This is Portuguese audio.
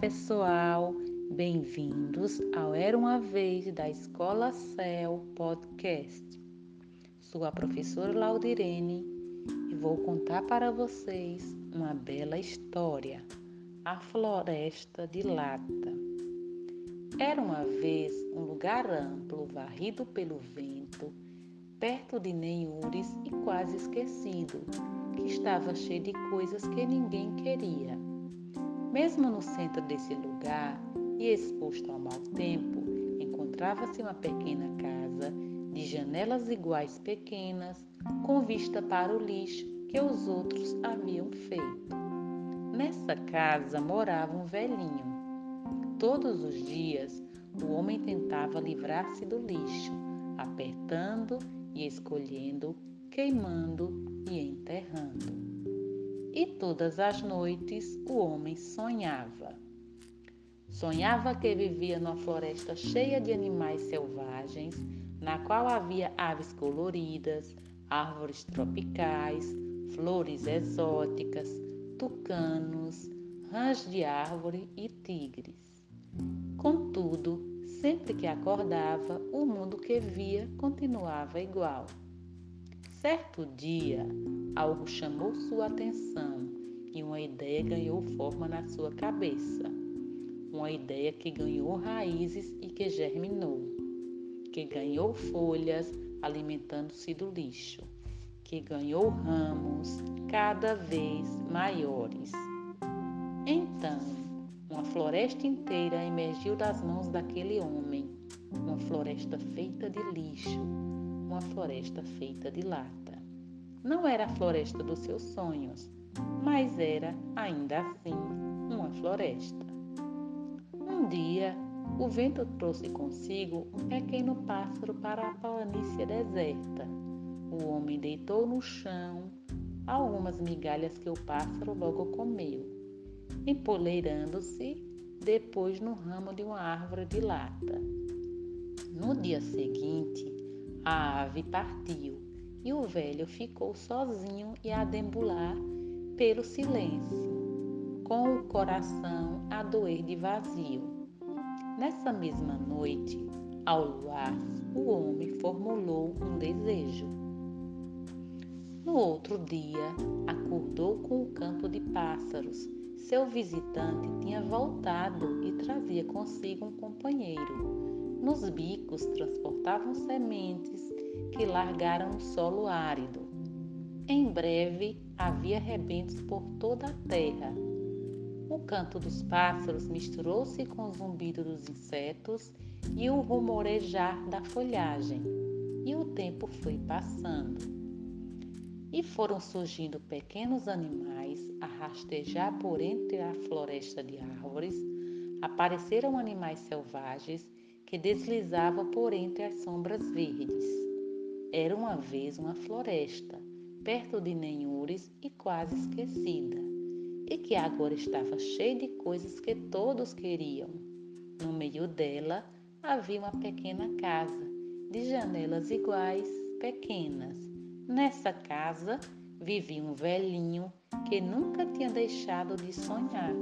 pessoal, bem-vindos ao Era uma Vez da Escola Céu Podcast. Sou a professora Laudirene e vou contar para vocês uma bela história: A Floresta de Lata. Era uma vez um lugar amplo, varrido pelo vento, perto de Nenhures e quase esquecido, que estava cheio de coisas que ninguém queria. Mesmo no centro desse lugar e exposto ao mau tempo, encontrava-se uma pequena casa de janelas iguais pequenas, com vista para o lixo que os outros haviam feito. Nessa casa morava um velhinho. Todos os dias, o homem tentava livrar-se do lixo, apertando e escolhendo, queimando e enterrando e todas as noites o homem sonhava. Sonhava que vivia numa floresta cheia de animais selvagens, na qual havia aves coloridas, árvores tropicais, flores exóticas, tucanos, rãs de árvore e tigres. Contudo, sempre que acordava, o mundo que via continuava igual. Certo dia, algo chamou sua atenção e uma ideia ganhou forma na sua cabeça. Uma ideia que ganhou raízes e que germinou, que ganhou folhas alimentando-se do lixo, que ganhou ramos cada vez maiores. Então, uma floresta inteira emergiu das mãos daquele homem, uma floresta feita de lixo, uma floresta feita de lata. Não era a floresta dos seus sonhos, mas era, ainda assim, uma floresta. Um dia, o vento trouxe consigo um pequeno pássaro para a planície deserta. O homem deitou no chão algumas migalhas que o pássaro logo comeu, empoleirando-se depois no ramo de uma árvore de lata. No dia seguinte, a ave partiu e o velho ficou sozinho e a deambular pelo silêncio, com o coração a doer de vazio. Nessa mesma noite, ao luar, o homem formulou um desejo. No outro dia, acordou com o canto de pássaros. Seu visitante tinha voltado e trazia consigo um companheiro nos bicos transportavam sementes que largaram no solo árido. Em breve havia rebentos por toda a terra. O canto dos pássaros misturou-se com o zumbido dos insetos e o rumorejar da folhagem, e o tempo foi passando. E foram surgindo pequenos animais a rastejar por entre a floresta de árvores, apareceram animais selvagens que deslizava por entre as sombras verdes. Era uma vez uma floresta, perto de Nenhures e quase esquecida, e que agora estava cheia de coisas que todos queriam. No meio dela havia uma pequena casa, de janelas iguais, pequenas. Nessa casa vivia um velhinho que nunca tinha deixado de sonhar